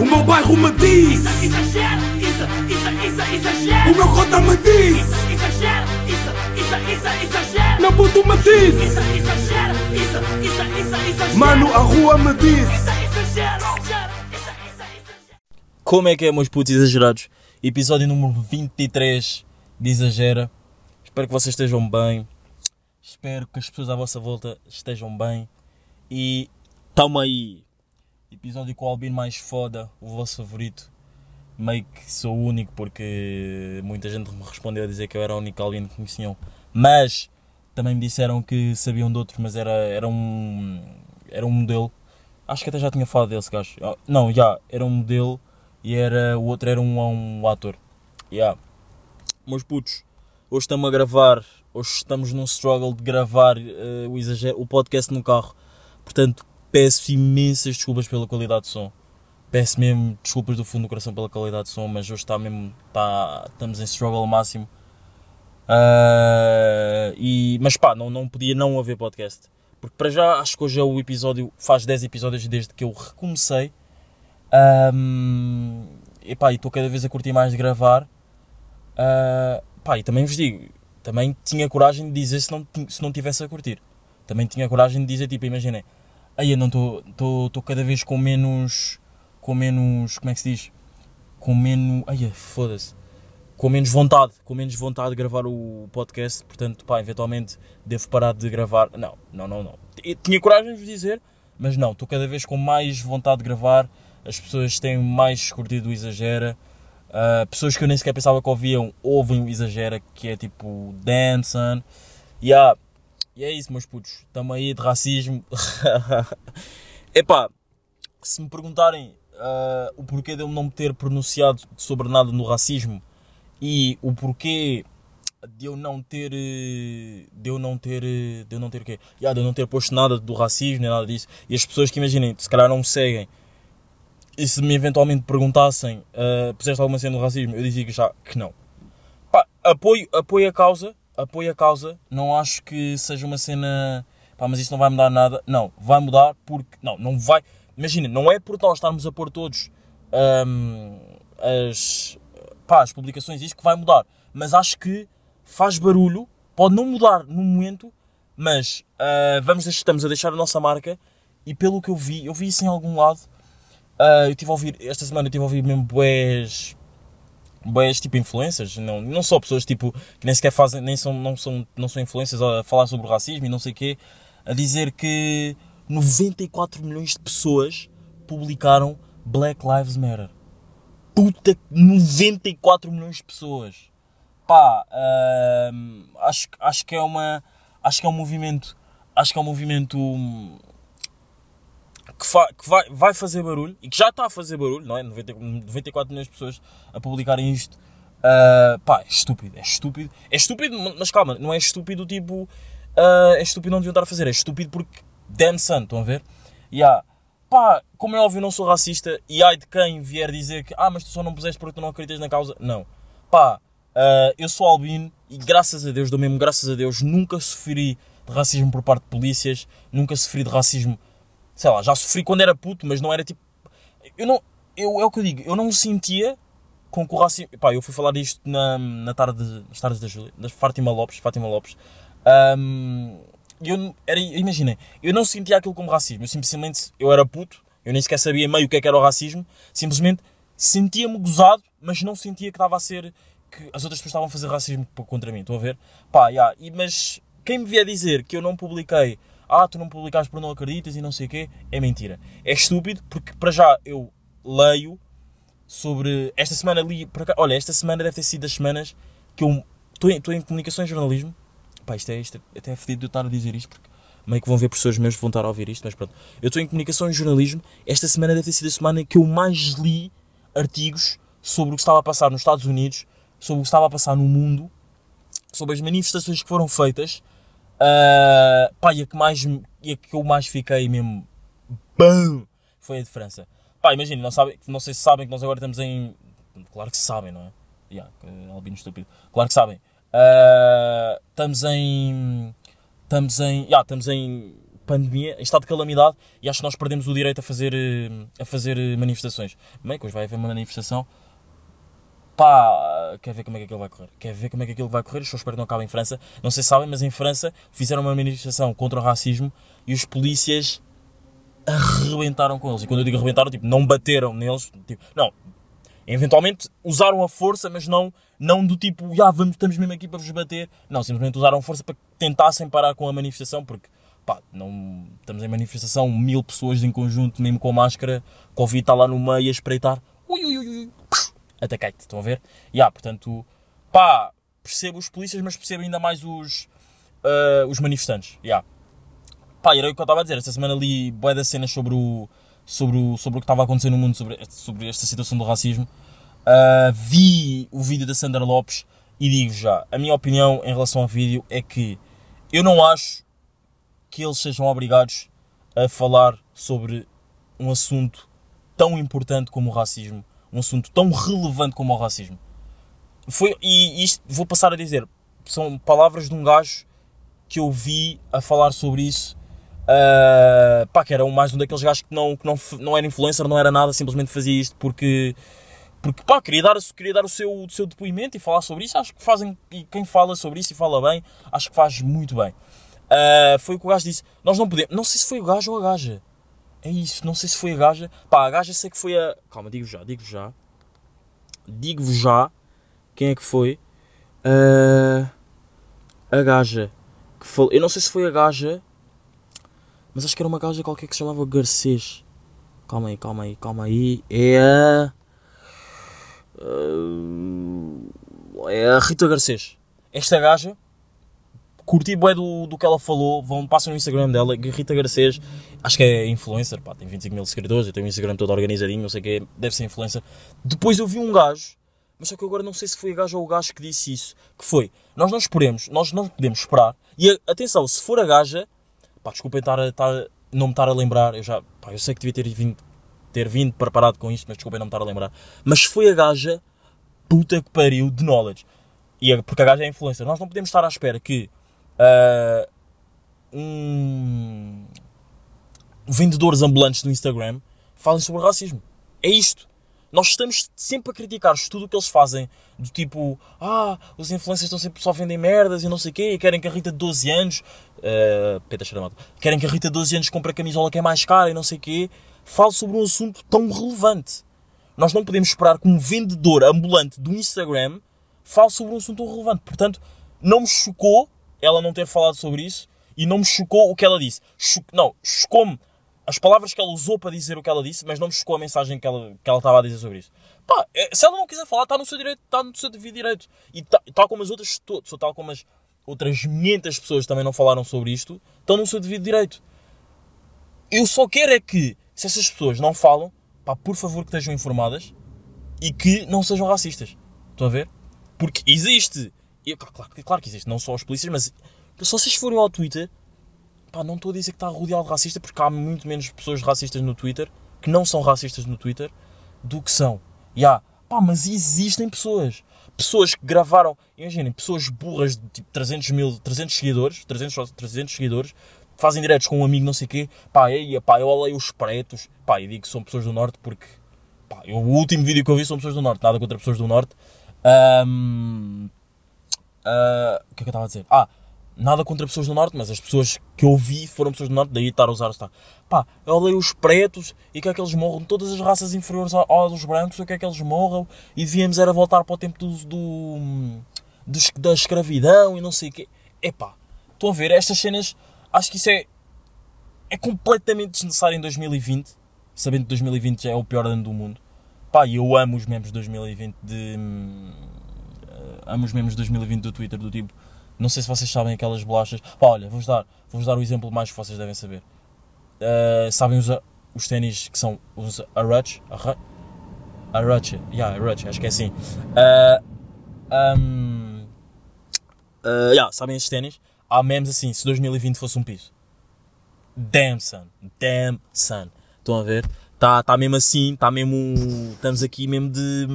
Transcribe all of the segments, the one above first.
O meu bairro me diz Isso, exagero, isso, isso, isso, exagero. O meu cota me diz Isso, exagero, isso, isso, isso, exagero. Meu puto me diz Isso, exagero, isso, isso, isso, exagero. Mano, a rua me diz Isso, exagero, exagero, isso, isso, exagero. Como é que é, meus putos exagerados? Episódio número 23 de Exagera. Espero que vocês estejam bem. Espero que as pessoas à vossa volta estejam bem. E tamo aí. Episódio com o Albino mais foda, o vosso favorito. Meio que sou o único porque muita gente me respondeu a dizer que eu era o único Albino que conheciam. Mas também me disseram que sabiam de outros, mas era, era um. Era um modelo. Acho que até já tinha falado desse gajo. Ah, Não, já, era um modelo e era, o outro era um, um ator. Yeah. Meus putos, hoje estamos a gravar, hoje estamos num struggle de gravar eh, o, o podcast no carro. Portanto, peço imensas desculpas pela qualidade de som. Peço mesmo desculpas do fundo do coração pela qualidade de som, mas hoje está mesmo, está, estamos em struggle máximo. Ah, e, mas pá, não, não podia não haver podcast. Porque para já acho que hoje é o episódio, faz 10 episódios desde que eu recomecei. Ahm, e pá, estou cada vez a curtir mais de gravar. Ah, pá, e também vos digo, também tinha coragem de dizer se não, se não tivesse a curtir. Também tinha coragem de dizer, tipo, imaginem, aí eu não estou cada vez com menos, com menos, como é que se diz? Com menos, ai foda-se, com menos vontade, com menos vontade de gravar o podcast, portanto, pá, eventualmente devo parar de gravar. Não, não, não, não. Eu tinha coragem de vos dizer, mas não, estou cada vez com mais vontade de gravar. As pessoas têm mais curtido o Exagera. Uh, pessoas que eu nem sequer pensava que ouviam, ouvem o Exagera, que é tipo Danson. Yeah. E é isso, meus putos. Estamos aí de racismo. Epá, se me perguntarem uh, o porquê de eu não me ter pronunciado sobre nada no racismo e o porquê de eu não ter eh, de eu não ter eh, de eu não ter o quê? Yeah, de eu não ter posto nada do racismo nem nada disso e as pessoas que imaginem se calhar não me seguem e se me eventualmente perguntassem uh, puseste alguma cena do racismo eu dizia que já que não Pá, apoio, apoio a causa, apoio a causa, não acho que seja uma cena, pá, mas isso não vai mudar nada. Não, vai mudar porque, não, não vai, imagina, não é por nós estarmos a pôr todos hum, as, pá, as publicações, isso que vai mudar, mas acho que faz barulho, pode não mudar no momento, mas ah, vamos, estamos a deixar a nossa marca e pelo que eu vi, eu vi isso em algum lado, ah, eu estive a ouvir, esta semana eu estive a ouvir mesmo boés boas tipo influências, não, não só pessoas tipo que nem sequer fazem, nem são, não são, não são influências a falar sobre o racismo e não sei o quê, a dizer que 94 milhões de pessoas publicaram Black Lives Matter. Puta, 94 milhões de pessoas. Pá, hum, acho, acho que é uma, acho que é um movimento, acho que é um movimento hum, que, fa- que vai, vai fazer barulho e que já está a fazer barulho, não é? 90 94 milhões de pessoas a publicarem isto. Ah, pá, é estúpido, é estúpido. É estúpido, mas calma, não é estúpido tipo. ah, é estúpido não deviam estar a fazer, é estúpido porque. Damn son, estão a ver? E há, pá, como é óbvio, eu não sou racista e ai de quem vier dizer que ah, mas tu só não puseste porque tu não acreditas na causa. Não, pá, ah, eu sou albino e graças a Deus, dou mesmo graças a Deus, nunca sofri de racismo por parte de polícias, nunca sofri de racismo sei lá, já sofri quando era puto, mas não era tipo. Eu não. Eu, é o que eu digo, eu não sentia com que o racismo. Pá, eu fui falar disto na, na tarde, nas tardes da Júlia, da Fátima Lopes. Fátima Lopes. E eu, era, imaginem, eu não sentia aquilo como racismo, eu simplesmente. Eu era puto, eu nem sequer sabia meio o que, é que era o racismo, simplesmente sentia-me gozado, mas não sentia que estava a ser. que as outras pessoas estavam a fazer racismo contra mim, estão a ver? Pá, yeah, e, mas quem me vier dizer que eu não publiquei ah, tu não publicaste porque não acreditas e não sei o quê, é mentira. É estúpido porque para já eu leio sobre. Esta semana li. acaso- olha, esta semana deve ter sido das semanas que eu estou em, em comunicação e jornalismo. Pá, isto é, isto é até é fedido de eu estar a dizer isto porque meio que vão ver pessoas meus que vão estar a ouvir isto, mas pronto. Eu estou em comunicação e jornalismo. Esta semana deve ter sido a semana que eu mais li artigos sobre o que estava a passar nos Estados Unidos, sobre o que estava a passar no mundo, sobre as manifestações que foram feitas. Ah, pá, e a que, mais, e a que eu mais fiquei mesmo. BAM! Foi a de França. Pá, imagina, não, não sei se sabem que nós agora estamos em. Claro que sabem, não é? Yeah, que albino estúpido. Claro que sabem. Ah, estamos em. Estamos em. Yeah, estamos em pandemia, em estado de calamidade, e acho que nós perdemos o direito a fazer, a fazer manifestações. Bem, que hoje vai haver uma manifestação. Pá, quer ver como é que aquilo vai correr? Quer ver como é que aquilo vai correr? Eu só espero que não acabe em França. Não sei se sabem, mas em França fizeram uma manifestação contra o racismo e os polícias arrebentaram com eles. E quando eu digo arrebentaram, tipo, não bateram neles. Tipo, não, eventualmente usaram a força, mas não, não do tipo, já vamos, estamos mesmo aqui para vos bater. Não, simplesmente usaram força para que tentassem parar com a manifestação, porque pá, não, estamos em manifestação, mil pessoas em conjunto, mesmo com máscara, Covid está lá no meio a espreitar, ui, ui, ui, ui, atacai-te, estão a ver? E yeah, portanto, pá, percebo os polícias, mas percebo ainda mais os, ah, os manifestantes, yeah. Pá, era o que eu estava a dizer, esta semana li boé das cenas sobre o, sobre o, sobre o que estava a acontecer no mundo, sobre, sobre esta situação do racismo. Ah, vi o vídeo da Sandra Lopes e digo já, a minha opinião em relação ao vídeo é que eu não acho que eles sejam obrigados a falar sobre um assunto tão importante como o racismo, um assunto tão relevante como o racismo. Foi, e isto vou passar a dizer, são palavras de um gajo que eu vi a falar sobre isso. ah, pá, que era mais um daqueles gajos que não, que não, não era influencer, não era nada, simplesmente fazia isto porque, porque pá, queria dar, queria dar o, seu, o seu depoimento e falar sobre isso. Acho que fazem, e quem fala sobre isso e fala bem, acho que faz muito bem. Ah, foi o que o gajo disse. Nós não podemos, não sei se foi o gajo ou a gaja. É isso, não sei se foi a gaja. Pá, a gaja sei que foi a. Calma, digo já, digo já. Digo-vos já quem é que foi. Ah, a gaja que falou. Eu não sei se foi a gaja, mas acho que era uma gaja qualquer que se chamava Garcês. Calma aí, calma aí, calma aí. É a. ah, é a Rita Garcês. Esta gaja. Curti bué do, do que ela falou. Vão, passam no Instagram dela. Rita Garcês. Acho que é influencer. Pá, tem 25 mil seguidores. Eu tenho o Instagram todo organizadinho. Não sei o que. Deve ser influencer. Depois eu vi um gajo. Mas só que agora não sei se foi a gaja ou o gajo que disse isso. Que foi. Nós não esperemos. Nós não podemos esperar. E atenção, se for a gaja. Pá, desculpem estar estar, não me estar a lembrar. Eu já. Pá, eu sei que devia ter vindo, ter vindo preparado com isto. Mas desculpem não me estar a lembrar. Mas se foi a gaja. Puta que pariu de knowledge. E a- porque a gaja é influencer. Nós não podemos estar à espera que. Ah, um, vendedores ambulantes do Instagram falem sobre racismo. É isto. Nós estamos sempre a criticar tudo o que eles fazem, do tipo, ah, os influencers estão sempre só a vender merdas e não sei o quê, e querem que a Rita de 12 anos, uh, querem que a Rita de 12 anos compre a camisola que é mais cara e não sei o quê, fale sobre um assunto tão relevante. Nós não podemos esperar que um vendedor ambulante do Instagram fale sobre um assunto tão relevante. Portanto, não me chocou ela não ter falado sobre isso e não me chocou o que ela disse. Cho- não, chocou-me as palavras que ela usou para dizer o que ela disse, mas não me chocou a mensagem que ela, que ela estava a dizer sobre isso. Pá, é, se ela não quiser falar, está no seu direito, está no seu devido direito. E tá- tal como as outras, tal como as outras 500 pessoas também não falaram sobre isto, estão no seu devido direito. Eu só quero é que, se essas pessoas não falam, pá, por favor que estejam informadas e que não sejam racistas. Estão a ver? Porque existe. E, claro, claro, que existe, não só os polícias, mas se vocês forem ao Twitter, pá, não estou a dizer que está rodeado de racista, porque há muito menos pessoas racistas no Twitter, que não são racistas no Twitter, do que são. E há, pá, mas existem pessoas. Pessoas que gravaram, imaginem, pessoas burras de tipo 300 mil, 300 seguidores, 300, só 300 seguidores, fazem diretos com um amigo, não sei o quê, pá, ei, pá, eu olhei os pretos, pá, e digo que são pessoas do Norte porque, pá, eu, o último vídeo que eu vi são pessoas do Norte, nada contra pessoas do Norte. Ahm, ah, o que é que eu estava a dizer? Ah, nada contra pessoas do Norte, mas as pessoas que eu vi foram pessoas do Norte, daí estar a usar o sotaque. Pá, eu olhei os pretos e quer que eles morram, todas as raças inferiores ao- aos brancos, eu quero que eles morram e devíamos era voltar para o tempo do, do, dos- da escravidão e não sei o quê. Epá, estão a ver, estas cenas, acho que isso é, é completamente desnecessário em 2020, sabendo que 2020 já é o pior ano do mundo. Pá, eu amo os memes de 2020 de... amo os memes de 2020 do Twitter, do tipo... Não sei se vocês sabem aquelas bolachas... Pá, olha, vou-vos dar, vou dar o exemplo mais que vocês devem saber. Eh, sabem os, os ténis que são os? Arach? Arach, yeah, Arach, acho que é assim. Eh, um, eh, yeah, sabem esses ténis? Há memes assim, se 2020 fosse um piso. Damn son, damn son. Estão a ver? Está tá mesmo assim, está mesmo. Estamos aqui mesmo de.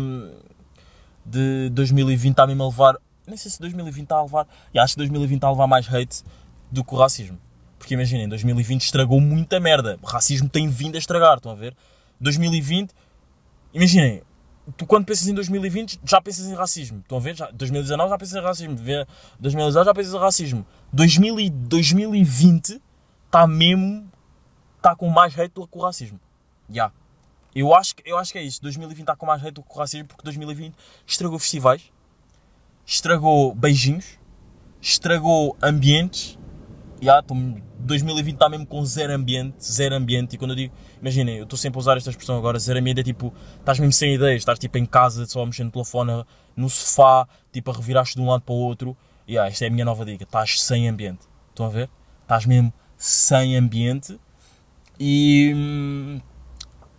De 2020, está mesmo a levar. Nem sei se 2020 está a levar. E acho que 2020 está a levar mais hate do que o racismo. Porque imaginem, 2020 estragou muita merda. O racismo tem vindo a estragar, estão a ver? 2020, imaginem, tu quando pensas em 2020 já pensas em racismo. Estão a ver? Já, 2019 já pensas em racismo. Vê- 2019 já pensas em racismo. 2000 e 2020 está mesmo. está com mais hate do que o racismo. Já. Eu acho, eu acho que é isso. 2020 está com mais hate do que o racismo porque 2020 estragou festivais, estragou beijinhos, estragou ambientes. Já, tô- 2020 está mesmo com zero ambiente, zero ambiente. E quando eu digo, imaginem, eu estou sempre a usar esta expressão agora, zero ambiente é tipo, estás mesmo sem ideias, estás tipo em casa, só mexer no telefone, no sofá, tipo a revirar-te de um lado para o outro. E ah, esta é a minha nova dica, estás sem ambiente. Estão a ver? Estás mesmo sem ambiente. E hum,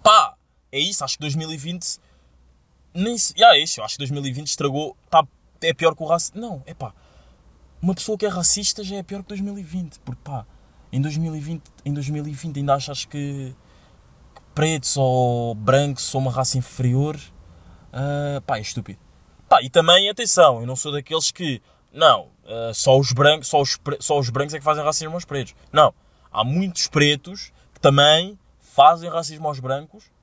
pá, é isso, acho que 2020 nem se, yeah, é isso, acho que 2020 estragou, tá, é pior que o racismo. Não, é pá, uma pessoa que é racista já é pior que 2020, porque pá, em 2020, em 2020 ainda achas que, que pretos ou brancos são uma raça inferior, ah, pá, é estúpido. Pá, e também, atenção, eu não sou daqueles que, não, ah, só os brancos, só os, só os brancos é que fazem racismo aos pretos. Não, há muitos pretos que também fazem racismo aos brancos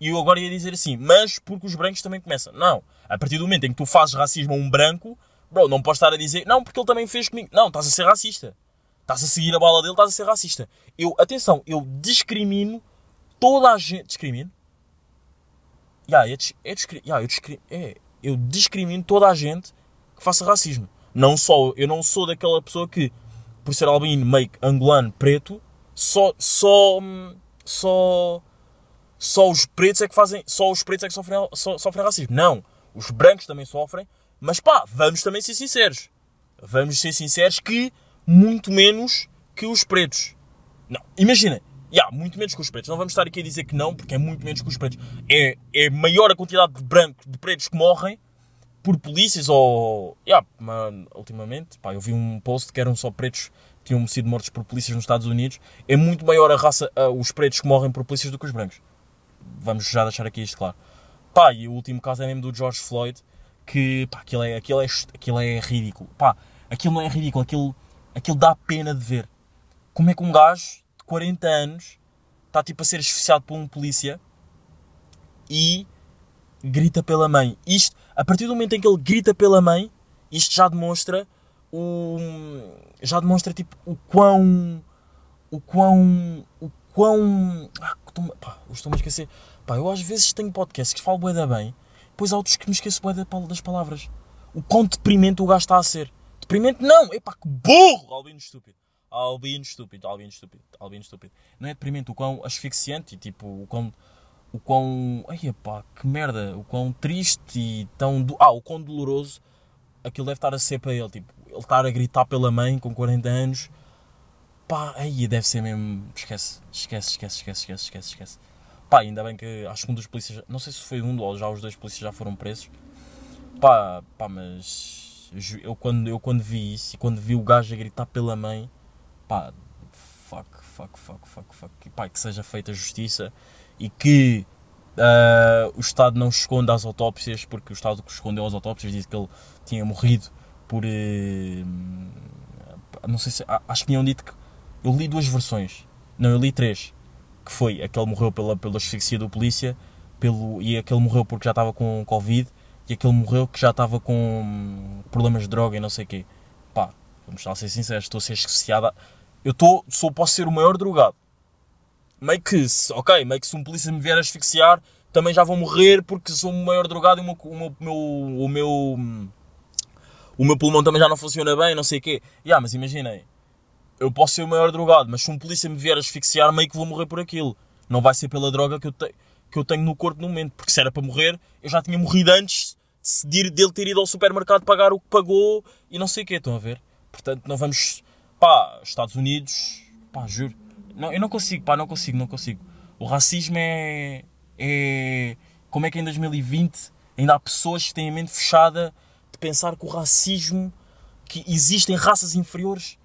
e eu agora ia dizer assim, mas porque os brancos também começam. Não. A partir do momento em que tu fazes racismo a um branco, bro, não podes estar a dizer, não, porque ele também fez comigo. Não, estás a ser racista. Estás a seguir a bala dele, estás a ser racista. Eu, atenção, eu discrimino toda a gente. Discrimino? Yeah, dis- é, discri- yeah, eu, discri- é, eu discrimino toda a gente que faça racismo. Não só, eu não sou daquela pessoa que, por ser albino, meio angolano, preto, só, só, hum, só, só os pretos é que fazem, só os pretos é que sofrem, so- sofrem racismo. Não, os brancos também sofrem, mas pá, vamos também ser sinceros. Vamos ser sinceros que muito menos que os pretos. Não, imagina, yeah, muito menos que os pretos. Não vamos estar aqui a dizer que não, porque é muito menos que os pretos. É, é maior a quantidade de brancos, de pretos que morrem por polícias ou. Yeah, mas, ultimamente, pá, eu vi um post que eram só pretos que tinham sido mortos por polícias nos Estados Unidos. É muito maior a raça, os pretos que morrem por polícias do que os brancos. Vamos já deixar aqui isto claro. Pá, e o último caso é mesmo do George Floyd, que pá, aquilo é, aquilo é, aquilo é ridículo. Pá, aquilo não é ridículo, aquilo, aquilo dá pena de ver. Como é que um gajo de 40 anos está tipo a ser esficiado por um polícia e grita pela mãe. Isto, a partir do momento em que ele grita pela mãe, isto já demonstra o. Já demonstra tipo o quão. O quão. O quão. Estou-me- estou-me a esquecer. Pá, eu às vezes tenho podcasts que falo bué da bem, depois há outros que me esqueço bué da pal- das palavras. O quão deprimente o gajo está a ser. Deprimente não! Epá, que burro! Albino estúpido. Albino estúpido, albino estúpido, albino estúpido. Não é deprimente, o quão asfixiante e tipo, o quão. O quão. Ai pá, que merda! O quão triste e tão. do- Ah, o quão doloroso aquilo deve estar a ser para ele. Tipo, ele estar a gritar pela mãe com 40 anos. Pá, aí deve ser mesmo. Esquece, esquece, esquece, esquece, esquece, esquece, esquece. Pá, ainda bem que acho que um dos polícias. Não sei se foi um ou já os dois polícias já foram presos. Pá, pá, mas. Eu quando, eu quando vi isso e quando vi o gajo a gritar pela mãe. Pá, fuck, fuck, fuck, fuck, fuck. E, pá, que seja feita justiça e que ah, o Estado não esconda as autópsias, porque o Estado que escondeu as autópsias disse que ele tinha morrido por. eh, não sei se. Acho que tinham dito que. Eu li duas versões. Não, eu li três. Que foi aquele morreu pela, pela asfixia do polícia, pelo, e aquele morreu porque já estava com Covid, e aquele morreu que já estava com problemas de droga e não sei o quê. Pá, vamos lá ser sinceros, estou a ser asfixiada. Eu estou, sou, posso ser o maior drogado. Meio que, ok, meio que se um polícia me vier asfixiar, também já vou morrer porque sou o maior drogado e o meu, o meu, o meu, o meu, o meu pulmão também já não funciona bem, não sei o quê. Yeah, mas imaginem, eu posso ser o maior drogado, mas se um polícia me vier asfixiar, meio que vou morrer por aquilo. Não vai ser pela droga que eu, te, que eu tenho no corpo no momento, porque se era para morrer, eu já tinha morrido antes de dele ter ido ao supermercado pagar o que pagou e não sei o quê, estão a ver? Portanto, não vamos. Pá, Estados Unidos, pá, juro. Não, eu não consigo, pá, não consigo, não consigo. O racismo é. é como é que em 2020 ainda há pessoas que têm a mente fechada de pensar que o racismo. que existem raças inferiores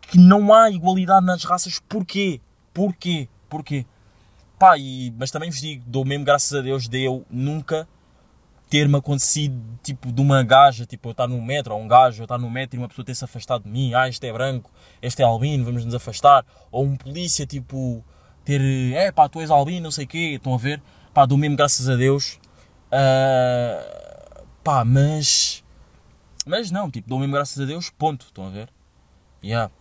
que não há igualdade nas raças. Porquê? Porquê? Porquê? Pá, e, mas também vos digo, dou mesmo graças a Deus de eu nunca ter-me acontecido, tipo, de uma gaja, tipo, eu estar no metro, ou um gajo, eu estar no metro e uma pessoa ter-se afastado de mim, ah, este é branco, este é albino, vamos nos afastar, ou um polícia, tipo, ter, é pá, tu és albino, não sei o quê, estão a ver, pá, dou mesmo graças a Deus, Ah, pá, mas, mas não, tipo, dou mesmo graças a Deus, ponto, estão a ver, yeah.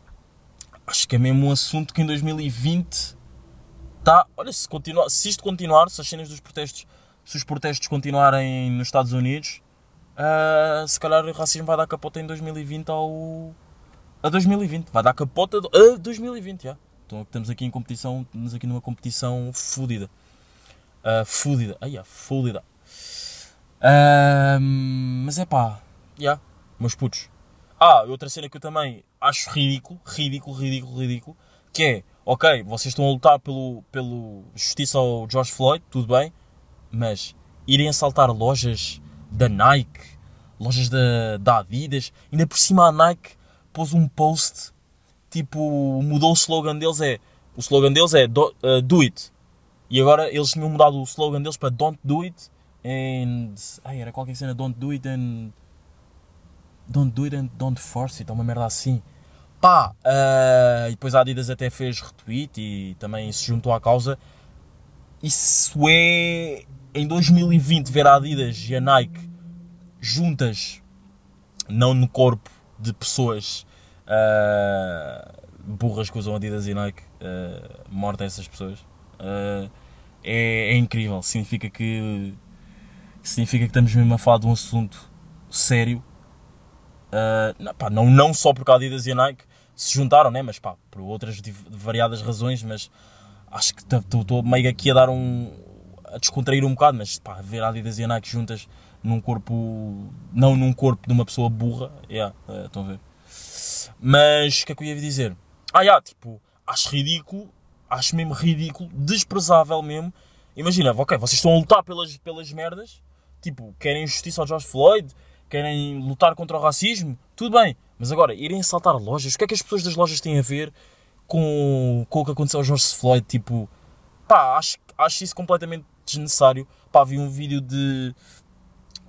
Acho que é mesmo um assunto que em 2020 tá, olha, se, continua, se isto continuar, se as cenas dos protestos, se os protestos continuarem nos Estados Unidos, ah, se calhar o racismo vai dar capota em 2020 ao. a 2020. Vai dar capota a 2020, já. Então estamos aqui em competição, estamos aqui numa competição fodida. Ah, fodida. Ai, ah, fodida. Ah, mas é pá, já, meus putos. Ah, outra cena que eu também acho ridículo, ridículo, ridículo, ridículo, que é, ok, vocês estão a lutar pelo, pelo justiça ao George Floyd, tudo bem, mas irem assaltar lojas da Nike, lojas da, da Adidas, ainda por cima a Nike pôs um post, tipo, mudou o slogan deles, é, o slogan deles é do, uh, do it, e agora eles tinham mudado o slogan deles para don't do it, and, ai, era qualquer cena, don't do it and... Don't do it and don't force it, é uma merda assim. Pá, ah, e depois a Adidas até fez retweet e também se juntou à causa. Isso é. Em 2020, ver a Adidas e a Nike juntas, não no corpo de pessoas ah, burras que usam Adidas e Nike, morta essas pessoas, ah, é, é incrível. Significa que. Significa que estamos mesmo a falar de um assunto sério Uh, não, pá, não, não só porque a Adidas e a Nike se juntaram, né? mas pá, por outras variadas razões, mas acho que estou meio aqui a dar um. a descontrair um bocado, mas pá, ver a Adidas e a Nike juntas num corpo. não num corpo de uma pessoa burra, yeah, eh, estão a ver. Mas o que é que eu ia dizer? Ah, yeah, tipo, acho ridículo, acho mesmo ridículo, desprezável mesmo. Imagina, ok, vocês estão a lutar pelas, pelas merdas, tipo, querem justiça ao George Floyd, querem lutar contra o racismo, tudo bem. Mas agora, irem assaltar lojas, o que é que as pessoas das lojas têm a ver com, com o que aconteceu ao George Floyd? Tipo, pá, acho, acho isso completamente desnecessário. Pá, vi um vídeo de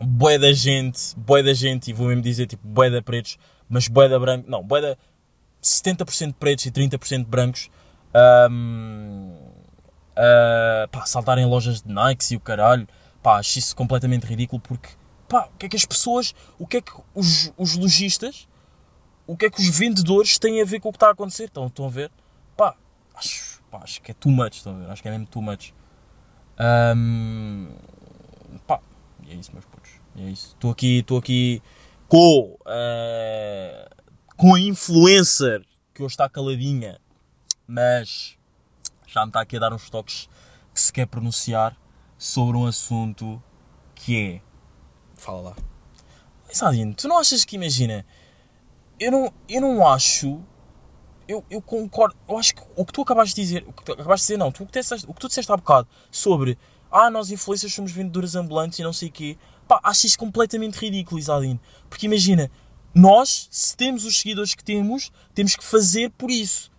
bué da gente, bué da gente, e vou mesmo dizer, tipo, bué da pretos, mas bué da branco, não, bué da 70% pretos e 30% brancos, ahm, ah, pá, saltarem lojas de Nike e o caralho, pá, acho isso completamente ridículo porque, pá, o que é que as pessoas, o que é que os, os lojistas, o que é que os vendedores têm a ver com o que está a acontecer? Estão, estão a ver? Pá, acho, pá, acho que é too much, estão a ver? Acho que é mesmo too much. Ahm, pá, é isso, meus putos. É isso. Estou aqui, estou aqui com, eh, com a influencer que hoje está caladinha, mas já me está aqui a dar uns toques que se quer pronunciar sobre um assunto que é. Fala lá. Tu não achas que imagina? Eu não, eu não acho. Eu, eu concordo. Eu acho que o que tu acabaste de dizer. O que tu acabaste de dizer, não. Tu, o, que disseste, o que tu disseste há bocado sobre. Ah, nós influencers somos vendedores ambulantes e não sei o quê. Pá, acho isso completamente ridículo, Isadine. Porque imagina, nós, se temos os seguidores que temos, temos que fazer por isso.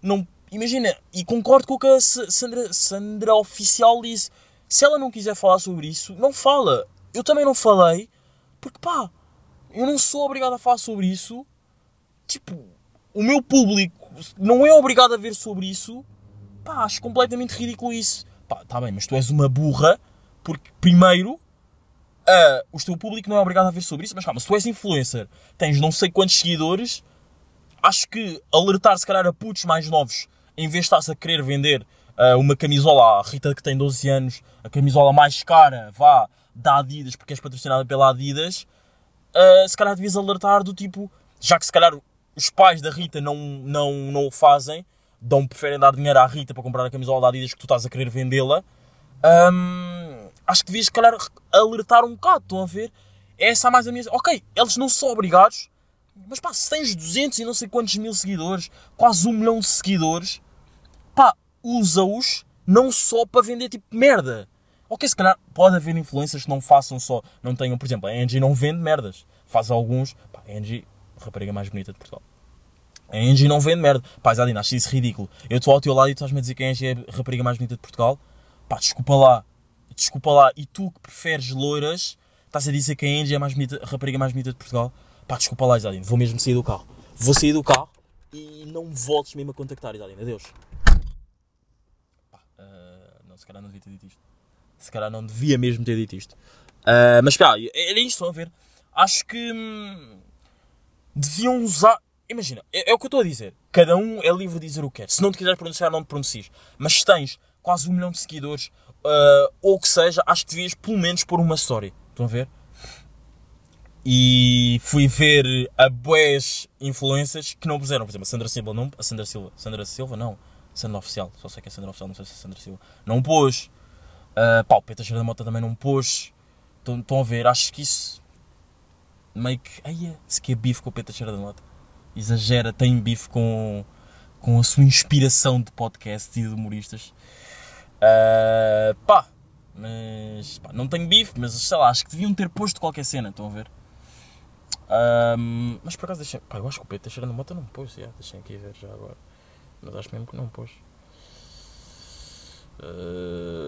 Não, imagina, e concordo com o que a Sa- Sandra, Sandra Oficial disse. Se ela não quiser falar sobre isso, não fala. Eu também não falei, porque pá, eu não sou obrigado a falar sobre isso. Tipo, o meu público não é obrigado a ver sobre isso. Pá, acho completamente ridículo isso. Pá, tá bem, mas tu és uma burra, porque primeiro ah, o teu público não é obrigado a ver sobre isso, mas calma, se tu és influencer, tens não sei quantos seguidores, acho que alertar se calhar a putos mais novos, em vez de estás a querer vender ah, uma camisola à Rita que tem 12 anos, a camisola mais cara, vá, da Adidas, porque és patrocinada pela Adidas, ah, se calhar devias alertar do tipo, já que se calhar os pais da Rita não, não, não o fazem, dão, preferem dar dinheiro à Rita para comprar a camisola da Adidas que tu estás a querer vendê-la, hum, acho que devias, se calhar, alertar um bocado, estão a ver? Essa é mais a minha... Ok, eles não são obrigados, mas pá, se tens 200 e não sei quantos mil seguidores, quase um milhão de seguidores, pá, usa-os não só para vender tipo merda. Ok, se calhar pode haver influências que não façam só, não tenham, por exemplo, a Angie não vende merdas, faz alguns, pá, a Angie, rapariga mais bonita de Portugal. A Angie não vende merda. Pá, Zadina, acho isso ridículo. Eu estou ao teu lado e tu estás-me a dizer que a Angie é a rapariga mais bonita de Portugal. Pá, desculpa lá. Desculpa lá. E tu que preferes loiras, Estás a dizer que a Angie é a, mais bonita, a rapariga mais bonita de Portugal? Pá, desculpa lá, Isadine, vou mesmo sair do carro. Vou sair do carro e não me voltes mesmo a contactar, Isadine. Adeus. Pá, ah, não, se calhar não devia ter dito isto. Se calhar não devia mesmo ter dito isto. Ah, mas pá, era isto, estão a ver? Acho que hum, deviam usar. Imagina, é, é o que eu estou a dizer. Cada um é livre de dizer o que quer. Se não te quiseres pronunciar, não te pronuncies. Mas se tens quase um milhão de seguidores, ah, ou o que seja, acho que devias pelo menos pôr uma história. Estão a ver? E fui ver a boas influências que não puseram. Por exemplo, a Sandra Silva não. A Sandra Silva. Sandra Silva não. Sandra Oficial. Só sei que é Sandra Oficial, não sei se é Sandra Silva. Não pôs. Uh, pá, o Peter Cheira da Mota também não pôs. Estão a ver? Acho que isso. Meio que. Ai, se que é bife com o Peter Cheira da Mota. Exagera, tem bife com. Com a sua inspiração de podcast e de humoristas. Uh, pá, mas pá, não tenho bife, mas sei lá, acho que deviam ter posto qualquer cena, estão a ver? Ahm, mas por acaso deixem. Pá, eu acho que o Pedro Teixeira na moto não pôs, já, deixem aqui ver já agora. Mas acho mesmo que não pôs. Uh...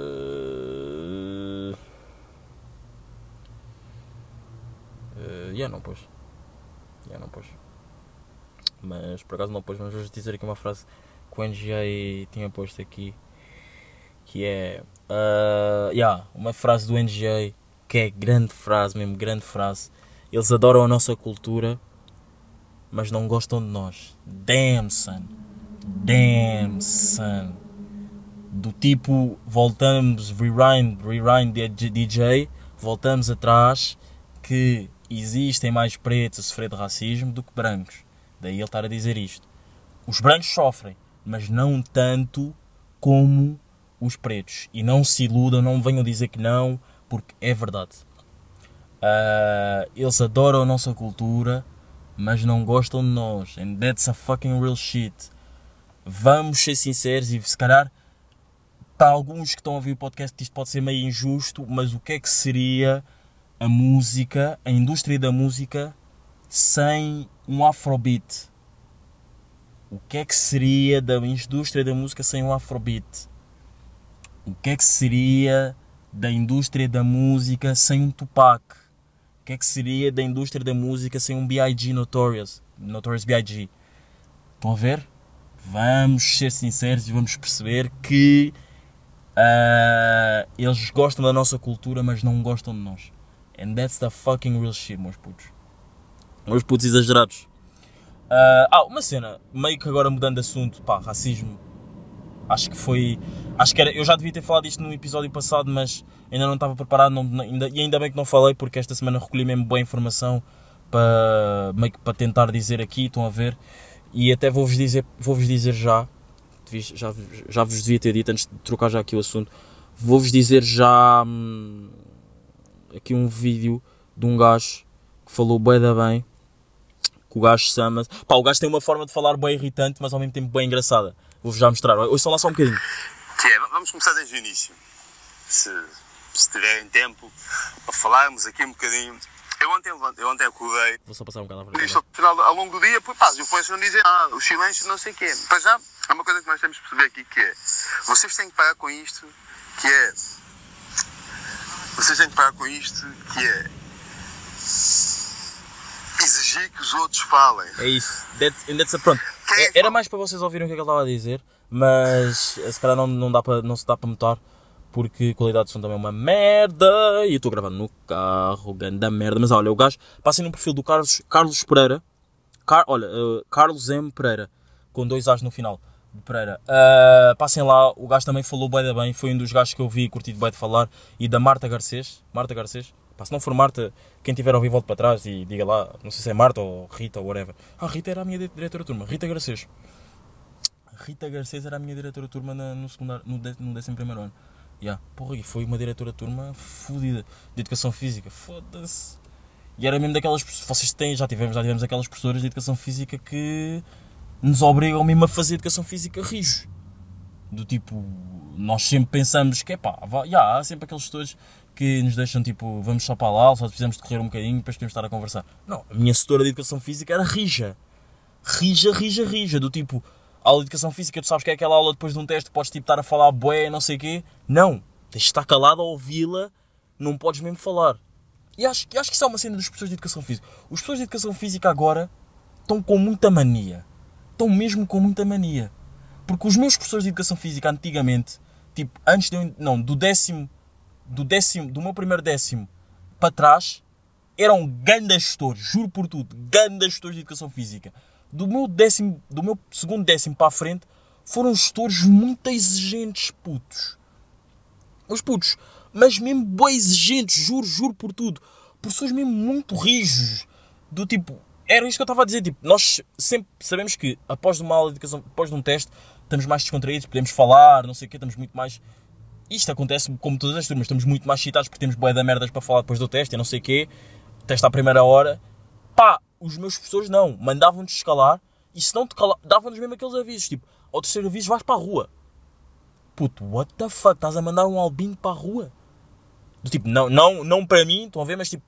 Uh, yeah, não pôs. Yeah, não pôs. Mas por acaso não pôs, mas vou dizer aqui uma frase que o NGA tinha posto aqui. Que é. Uh, yeah, uma frase do NGA que é grande frase, mesmo grande frase. Eles adoram a nossa cultura, mas não gostam de nós. Damn, son. Damn, son. Do tipo, voltamos, rewind, rewind DJ, voltamos atrás, que existem mais pretos a sofrer de racismo do que brancos. Daí ele estar a dizer isto. Os brancos sofrem, mas não tanto como os pretos. E não se iludam, não venham dizer que não, porque é verdade. Uh, eles adoram a nossa cultura, mas não gostam de nós. And that's a fucking real shit. Vamos ser sinceros e se calhar para alguns que estão a ouvir o podcast isto pode ser meio injusto, mas o que é que seria a música, a indústria da música sem um afrobeat? O que é que seria da indústria da música sem um afrobeat? O que é que seria da indústria da música sem um Tupac? O que é que seria da indústria da música sem um B.I.G. Notorious? Notorious B.I.G. Estão a ver? Vamos ser sinceros e vamos perceber que uh, eles gostam da nossa cultura, mas não gostam de nós. And that's the fucking real shit, meus putos. Meus putos exagerados. Uh, ah, uma cena, meio que agora mudando de assunto, pá, racismo. Acho que foi. Acho que era. Eu já devia ter falado isto no episódio passado, mas ainda não estava preparado não, ainda, e ainda bem que não falei porque esta semana recolhi mesmo boa informação para, meio que para tentar dizer aqui, estão a ver, e até vou-vos dizer, vou-vos dizer já, já, já vos devia ter dito antes de trocar já aqui o assunto, vou-vos dizer já hum, aqui um vídeo de um gajo que falou bem da bem, que o gajo chama pá, o gajo tem uma forma de falar bem irritante, mas ao mesmo tempo bem engraçada. Vou-vos já mostrar. Ouçam lá só um bocadinho. É, vamos começar desde o início. Se se tiverem tempo, para falarmos aqui um bocadinho. Eu ontem, eu ontem acordei. Vou só passar um bocado à frente. Isto ao ao longo do dia, pá, os influencers vão dizer, ah, os silêncios não sei o quê. Para já, há uma coisa que nós temos que perceber aqui que é, vocês têm que parar com isto, que é, vocês têm que parar com isto, que é, exigir que os outros falem. É isso. That's, and that's a, pronto. É, era mais para vocês ouvirem o que, é que ele estava a dizer, mas se calhar não, não, dá para, não se dá para notar porque a qualidade de som também é uma merda. E eu estou gravando no carro, ganda merda. Mas olha, o gajo, passem no perfil do Carlos, Carlos Pereira. Car, olha, uh, Carlos M. Pereira, com dois A's no final. De Pereira. Uh, passem lá, o gajo também falou bem da bem. Foi um dos gajos que eu vi e curti bem de falar. E da Marta Garcês. Marta Garcês. Se não for Marta, quem tiver a ouvir, volte para trás e diga lá. Não sei se é Marta ou Rita ou whatever. Ah, Rita era a minha diretora de turma. Rita Garcês. Rita Garcês era a minha diretora de turma no, secundário, no, no décimo primeiro ano. Yeah. Porra, e foi uma diretora de turma fodida de educação física. Foda-se. E era mesmo daquelas. Vocês têm, já tivemos, já tivemos aquelas professoras de educação física que nos obrigam mesmo a fazer educação física rijo. Do tipo, nós sempre pensamos que é pá, já, há sempre aqueles setores que nos deixam tipo, vamos só para lá, só precisamos de correr um bocadinho depois podemos estar a conversar. Não, a minha setora de educação física era rija. Rija, rija, rija. Do tipo, aula de educação física, tu sabes que é aquela aula depois de um teste podes tipo, estar a falar bué, não sei o quê. Não, tens de estar calado a ouvi-la, não podes mesmo falar. E acho, e acho que isso é uma cena dos professores de educação física. Os professores de educação física agora estão com muita mania. Estão mesmo com muita mania. Porque os meus professores de educação física antigamente, tipo, antes de eu, não, do décimo, do décimo, do meu primeiro décimo para trás, eram grandes gestores, juro por tudo, grandes gestores de educação física. Do meu décimo, do meu segundo décimo para a frente, foram gestores muito exigentes, putos. Os putos, mas mesmo bem exigentes, juro, juro por tudo. Professores mesmo muito rijos. Do tipo, era isso que eu estava a dizer. Tipo, nós sempre sabemos que após uma aula de educação, após um teste, estamos mais descontraídos, podemos falar, não sei o quê, estamos muito mais. Isto acontece como todas as turmas, estamos muito mais excitados porque temos boia da merdas para falar depois do teste e não sei o quê. Teste à primeira hora. Pá, os meus professores não, mandavam-nos escalar e se não te cala, davam-nos mesmo aqueles avisos, tipo, ao terceiro aviso vais para a rua. Puto, what the fuck, estás a mandar um albino para a rua? Do tipo, não, não, não para mim, estão a ver, mas tipo,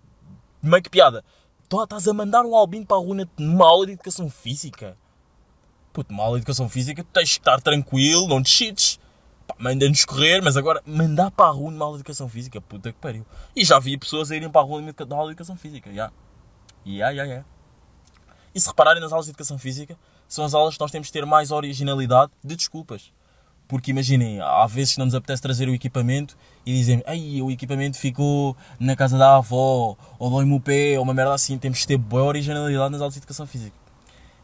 meio que piada. Estás a mandar um albino para a rua numa aula de educação física? Puto, numa aula de educação física tu tens que estar tranquilo, não te. Pá, manda-nos correr, mas agora mandar para a rua numa aula de educação física, puta que pariu. E já vi pessoas a irem para a rua numa aula de educação física, já. Yeah. Yeah, yeah, yeah. E se repararem nas aulas de educação física, são as aulas que nós temos de ter mais originalidade de desculpas. Porque imaginem, há vezes que não nos apetece trazer o equipamento e dizem ai o equipamento ficou na casa da avó, ou dói-me o pé, ou uma merda assim. Temos de ter boa originalidade nas aulas de educação física.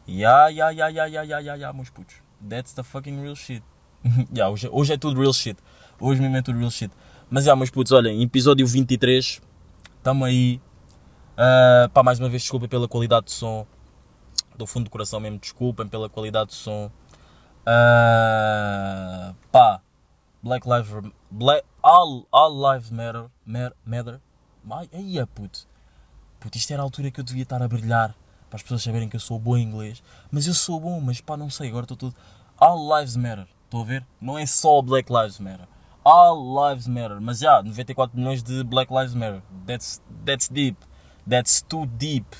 Ya, ya, ya, ya, ya, ya, ya, ya, meus putos. That's the fucking real shit. yeah, hoje, hoje é tudo real shit. Hoje mesmo é tudo real shit. Mas já, yeah, meus putos, olhem, episódio 23, estamos aí. Uh, pá, mais uma vez, desculpem pela qualidade de som. Do fundo do coração mesmo, desculpem pela qualidade de som. Uh, pá, Black Lives Black, all, all Lives Matter. Matter. Ai, ai, puto. Puto, isto era a altura que eu devia estar a brilhar para as pessoas saberem que eu sou bom em inglês. Mas eu sou bom, mas pá, não sei, agora estou tudo. All Lives Matter. Estou a ver? Não é só Black Lives Matter. All Lives Matter. Mas já, 94 milhões de Black Lives Matter. That's, that's deep. That's too deep.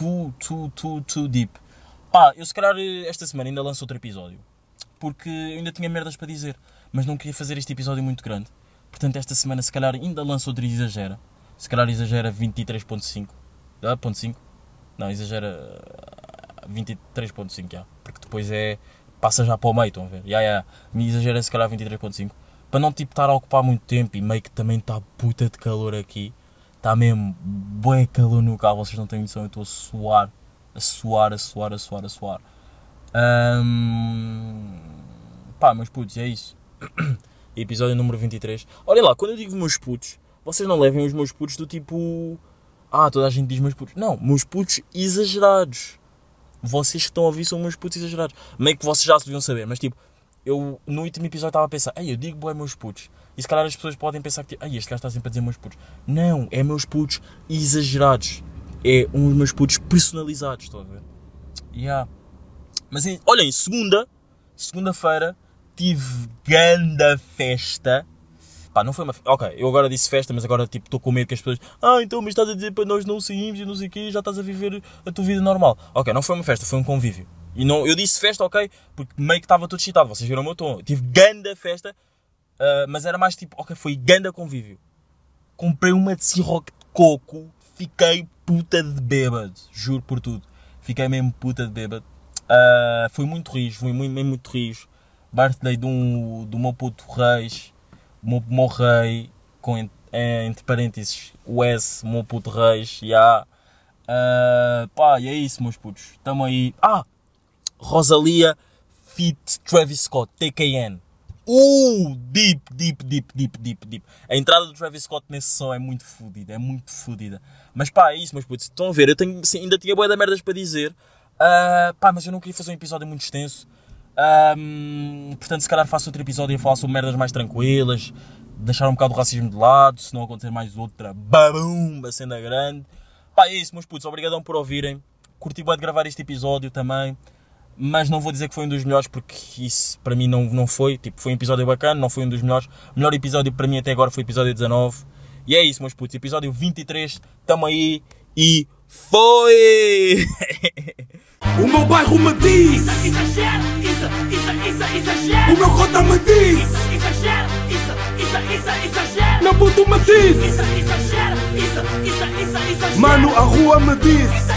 Too, too, too, too deep. Pá, eu se calhar esta semana ainda lanço outro episódio. Porque eu ainda tinha merdas para dizer. Mas não queria fazer este episódio muito grande. Portanto, esta semana se calhar ainda lanço outro exagera. Se calhar exagera 23.5. Ah, ponto 5. Não, exagera 23.5 já. Porque depois é. Passa já para o meio, estão a ver? Já, já. Me exagera se calhar 23.5. Para não tipo estar a ocupar muito tempo e meio que também está puta de calor aqui. Está mesmo bem calor no carro, vocês não têm noção, eu estou a suar. A suar, a suar, a suar, a suar. Um... Pá, meus putos, é isso. Episódio número 23. Olha lá, quando eu digo meus putos, vocês não levem os meus putos do tipo. Ah, toda a gente diz meus putos. Não, meus putos exagerados. Vocês que estão a ouvir são meus putos exagerados. Meio que vocês já se deviam saber, mas tipo, eu no último episódio estava a pensar, ei, eu digo boé meus putos. E se calhar as pessoas podem pensar que, ai, este gajo está sempre a dizer meus putos. Não, é meus putos exagerados. É dos meus putos personalizados, estão a ver? Yeah. Mas olhem, segunda, segunda-feira, tive ganda festa. Pá, não foi uma. Ok, eu agora disse festa, mas agora tipo estou com medo que as pessoas. Ah, então, mas estás a dizer para nós não saímos e não sei o quê, já estás a viver a tua vida normal. Ok, não foi uma festa, foi um convívio. E não, eu disse festa, ok, porque meio que estava todo excitado, vocês viram o meu tom. Tive ganda festa, uh, mas era mais tipo, ok, foi ganda convívio. Comprei uma de Ciroc de coco, fiquei puta de bêbado, juro por tudo. Fiquei mesmo puta de bêbado. Uh, foi muito rijo, foi muito, mesmo muito rijo. Birthday do, um, do meu puto Reis, meu, meu rei, com, entre parênteses, o S, meu puto Reis, já. Yeah. Uh, pá, e é isso, meus putos. Estamos aí. Ah! Rosalia Fit Travis Scott, TKN. Uh, deep, deep, deep, deep, deep, deep. A entrada do Travis Scott nesse som é muito fodida, é muito fodida. Mas pá, é isso, meus putos. Estão a ver, eu tenho, sim, ainda tinha boia da merdas para dizer. Uh, pá, mas eu não queria fazer um episódio muito extenso. Um, portanto, se calhar faço outro episódio a falar sobre merdas mais tranquilas. Deixar um bocado o racismo de lado, se não acontecer mais outra, babum, a cena grande. Pá, é isso, meus putos. Obrigadão por ouvirem. Curti bem de gravar este episódio também. Mas não vou dizer que foi um dos melhores porque isso para mim não, não foi. Tipo, foi um episódio bacana, não foi um dos melhores. O melhor episódio para mim até agora foi o episódio 19. E é isso, meus putos. Episódio 23. Tamo aí e foi! O meu bairro me diz, Isso, exagero, isso, isso, isso, exagero. o meu cota me diz, Isso, exagero, isso, isso, isso, exagero. meu puto me diz, Isso, exagero, isso, isso, isso, Mano, a rua me disse